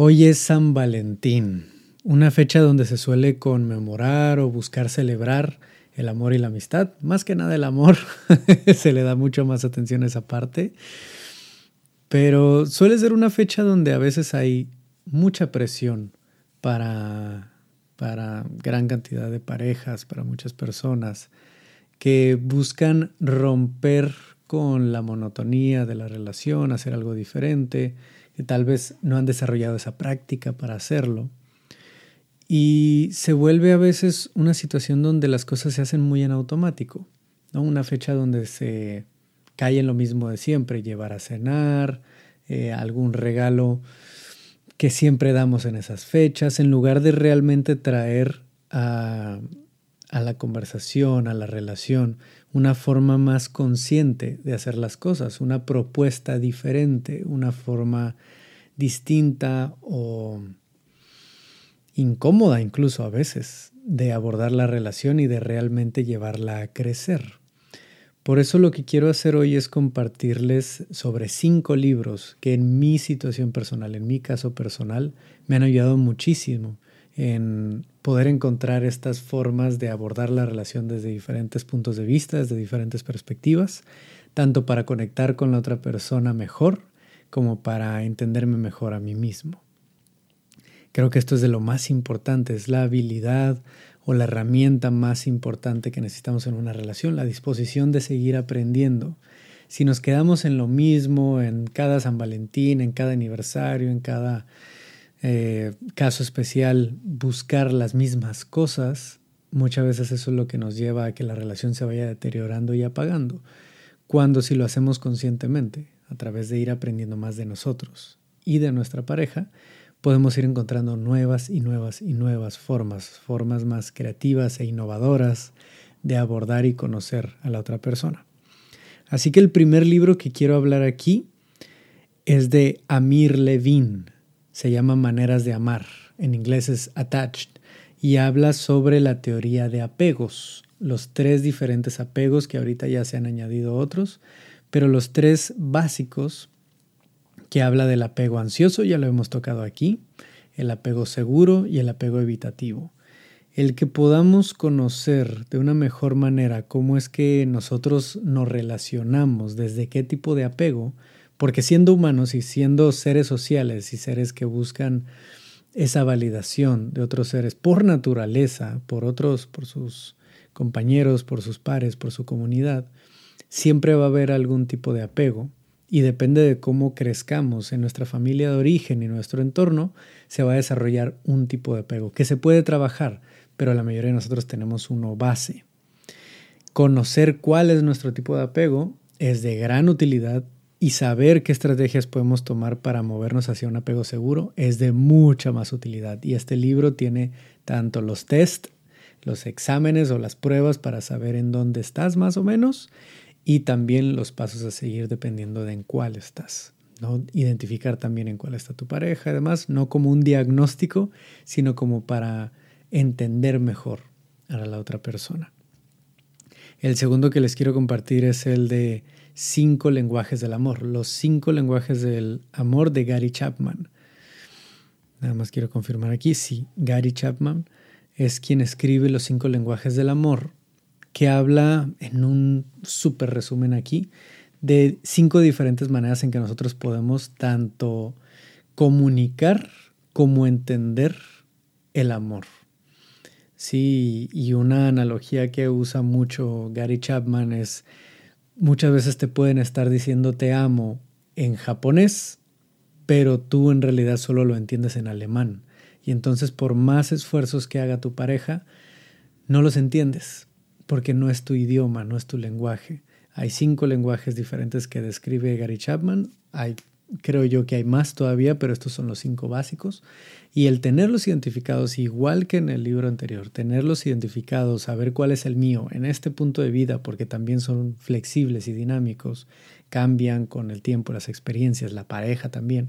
Hoy es San Valentín, una fecha donde se suele conmemorar o buscar celebrar el amor y la amistad. Más que nada el amor, se le da mucho más atención a esa parte. Pero suele ser una fecha donde a veces hay mucha presión para, para gran cantidad de parejas, para muchas personas que buscan romper con la monotonía de la relación, hacer algo diferente que tal vez no han desarrollado esa práctica para hacerlo. Y se vuelve a veces una situación donde las cosas se hacen muy en automático, ¿no? Una fecha donde se cae en lo mismo de siempre, llevar a cenar, eh, algún regalo que siempre damos en esas fechas, en lugar de realmente traer a, a la conversación, a la relación, una forma más consciente de hacer las cosas, una propuesta diferente, una forma distinta o incómoda incluso a veces de abordar la relación y de realmente llevarla a crecer. Por eso lo que quiero hacer hoy es compartirles sobre cinco libros que en mi situación personal, en mi caso personal, me han ayudado muchísimo en poder encontrar estas formas de abordar la relación desde diferentes puntos de vista, desde diferentes perspectivas, tanto para conectar con la otra persona mejor como para entenderme mejor a mí mismo. Creo que esto es de lo más importante, es la habilidad o la herramienta más importante que necesitamos en una relación, la disposición de seguir aprendiendo. Si nos quedamos en lo mismo, en cada San Valentín, en cada aniversario, en cada eh, caso especial buscar las mismas cosas, muchas veces eso es lo que nos lleva a que la relación se vaya deteriorando y apagando. Cuando si lo hacemos conscientemente, a través de ir aprendiendo más de nosotros y de nuestra pareja, podemos ir encontrando nuevas y nuevas y nuevas formas, formas más creativas e innovadoras de abordar y conocer a la otra persona. Así que el primer libro que quiero hablar aquí es de Amir Levin, se llama Maneras de Amar, en inglés es Attached, y habla sobre la teoría de apegos, los tres diferentes apegos que ahorita ya se han añadido otros, pero los tres básicos que habla del apego ansioso, ya lo hemos tocado aquí, el apego seguro y el apego evitativo. El que podamos conocer de una mejor manera cómo es que nosotros nos relacionamos, desde qué tipo de apego, porque siendo humanos y siendo seres sociales y seres que buscan esa validación de otros seres por naturaleza, por otros, por sus compañeros, por sus pares, por su comunidad, siempre va a haber algún tipo de apego y depende de cómo crezcamos en nuestra familia de origen y nuestro entorno, se va a desarrollar un tipo de apego que se puede trabajar, pero la mayoría de nosotros tenemos uno base. Conocer cuál es nuestro tipo de apego es de gran utilidad y saber qué estrategias podemos tomar para movernos hacia un apego seguro es de mucha más utilidad. Y este libro tiene tanto los test, los exámenes o las pruebas para saber en dónde estás más o menos y también los pasos a seguir dependiendo de en cuál estás. ¿no? Identificar también en cuál está tu pareja, además, no como un diagnóstico, sino como para entender mejor a la otra persona. El segundo que les quiero compartir es el de cinco lenguajes del amor, los cinco lenguajes del amor de Gary Chapman. Nada más quiero confirmar aquí, sí, Gary Chapman es quien escribe los cinco lenguajes del amor, que habla en un súper resumen aquí de cinco diferentes maneras en que nosotros podemos tanto comunicar como entender el amor. Sí, y una analogía que usa mucho Gary Chapman es muchas veces te pueden estar diciendo te amo en japonés, pero tú en realidad solo lo entiendes en alemán. Y entonces por más esfuerzos que haga tu pareja, no los entiendes, porque no es tu idioma, no es tu lenguaje. Hay cinco lenguajes diferentes que describe Gary Chapman. Hay creo yo que hay más todavía, pero estos son los cinco básicos. Y el tenerlos identificados, igual que en el libro anterior, tenerlos identificados, saber cuál es el mío en este punto de vida, porque también son flexibles y dinámicos, cambian con el tiempo, las experiencias, la pareja también.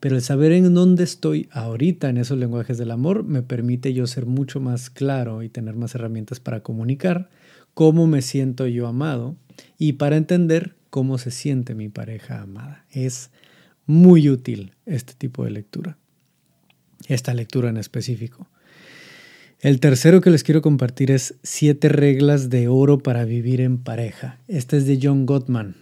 Pero el saber en dónde estoy ahorita en esos lenguajes del amor me permite yo ser mucho más claro y tener más herramientas para comunicar cómo me siento yo amado y para entender cómo se siente mi pareja amada. Es muy útil este tipo de lectura. Esta lectura en específico. El tercero que les quiero compartir es Siete reglas de oro para vivir en pareja. Este es de John Gottman.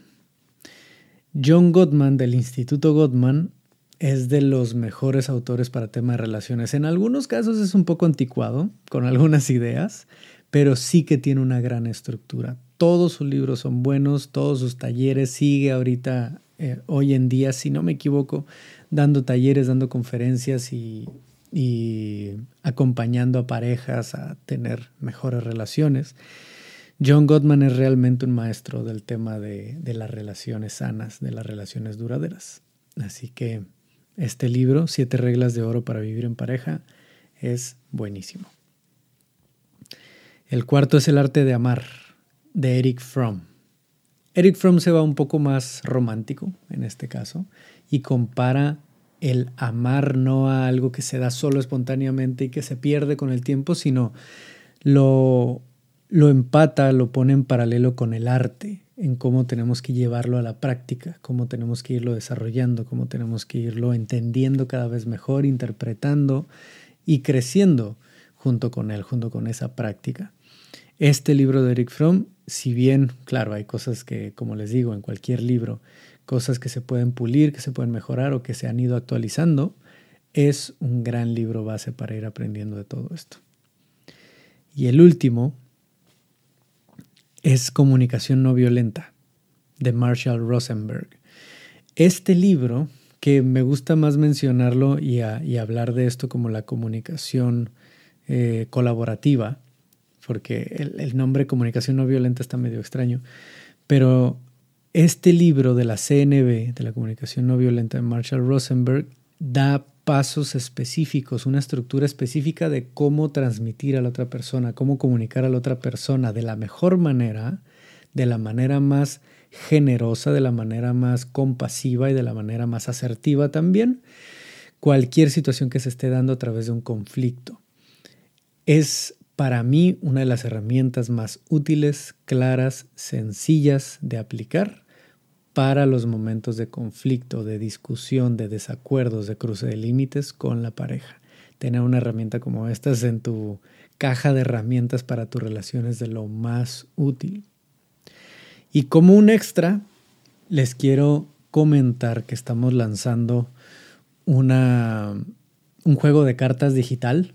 John Gottman del Instituto Gottman es de los mejores autores para tema de relaciones. En algunos casos es un poco anticuado, con algunas ideas, pero sí que tiene una gran estructura. Todos sus libros son buenos, todos sus talleres, sigue ahorita, eh, hoy en día, si no me equivoco, dando talleres, dando conferencias y, acompañando a parejas a tener mejores relaciones. John Gottman es realmente un maestro del tema de, de, las relaciones sanas, de las relaciones duraderas. Así que este libro, Siete reglas de oro para vivir en pareja, es buenísimo. El cuarto es El arte de amar, de Eric Fromm. Eric Fromm se va un poco más romántico en este caso y compara el amar no a algo que se da solo espontáneamente y que se pierde con el tiempo, sino lo, lo empata, lo pone en paralelo con el arte, en cómo tenemos que llevarlo a la práctica, cómo tenemos que irlo desarrollando, cómo tenemos que irlo entendiendo cada vez mejor, interpretando y creciendo junto con él, junto con esa práctica. Este libro de Eric Fromm, si bien, claro, hay cosas que, como les digo, en cualquier libro, cosas que se pueden pulir, que se pueden mejorar o que se han ido actualizando, es un gran libro base para ir aprendiendo de todo esto. Y el último es Comunicación no violenta, de Marshall Rosenberg. Este libro, que me gusta más mencionarlo y, hablar de esto como la comunicación eh, colaborativa, porque el, nombre comunicación no violenta está medio extraño, pero este libro de la CNB, de la comunicación no violenta de Marshall Rosenberg, da pasos específicos, una estructura específica de cómo transmitir a la otra persona, cómo comunicar a la otra persona de la mejor manera, de la manera más generosa, de la manera más compasiva y de la manera más asertiva también, cualquier situación que se esté dando a través de un conflicto. Es para mí una de las herramientas más útiles, claras, sencillas de aplicar para los momentos de conflicto, de discusión, de desacuerdos, de cruce de límites con la pareja. Tener una herramienta como esta es en tu caja de herramientas para tu relación es de lo más útil. Y como un extra, les quiero comentar que estamos lanzando una, un juego de cartas digital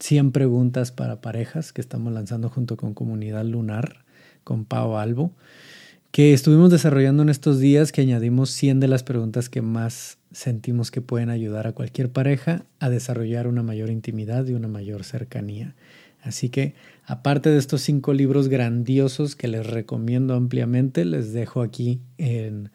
100 preguntas para parejas que estamos lanzando junto con Comunidad Lunar, con Pau Albo, que estuvimos desarrollando en estos días, que añadimos 100 de las preguntas que más sentimos que pueden ayudar a cualquier pareja a desarrollar una mayor intimidad y una mayor cercanía. Así que, aparte de estos cinco libros grandiosos que les recomiendo ampliamente, les dejo aquí en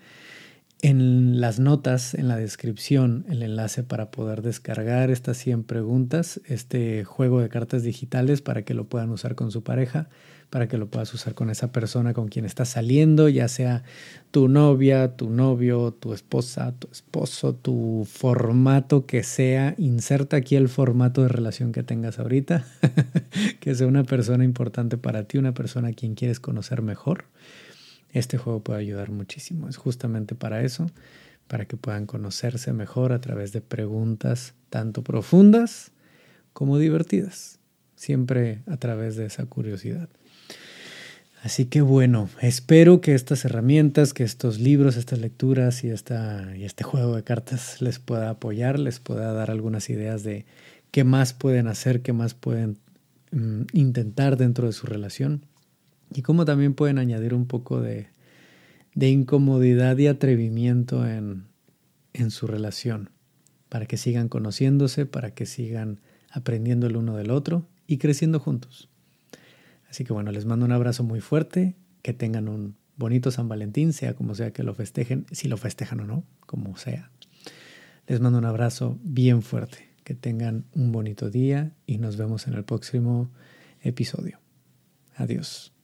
en las notas, en la descripción, el enlace para poder descargar estas 100 preguntas, este juego de cartas digitales para que lo puedan usar con su pareja, para que lo puedas usar con esa persona con quien estás saliendo, ya sea tu novia, tu novio, tu esposa, tu esposo, tu formato que sea. Inserta aquí el formato de relación que tengas ahorita, que sea una persona importante para ti, una persona a quien quieres conocer mejor este juego puede ayudar muchísimo. Es justamente para eso, para que puedan conocerse mejor a través de preguntas tanto profundas como divertidas, siempre a través de esa curiosidad. Así que bueno, espero que estas herramientas, que estos libros, estas lecturas y, esta, y este juego de cartas les pueda apoyar, les pueda dar algunas ideas de qué más pueden hacer, qué más pueden mm, intentar dentro de su relación y cómo también pueden añadir un poco de, incomodidad y atrevimiento en, en su relación, para que sigan conociéndose, para que sigan aprendiendo el uno del otro y creciendo juntos. Así que bueno, les mando un abrazo muy fuerte, que tengan un bonito San Valentín, sea como sea que lo festejen, si lo festejan o no, como sea. Les mando un abrazo bien fuerte, que tengan un bonito día y nos vemos en el próximo episodio. Adiós.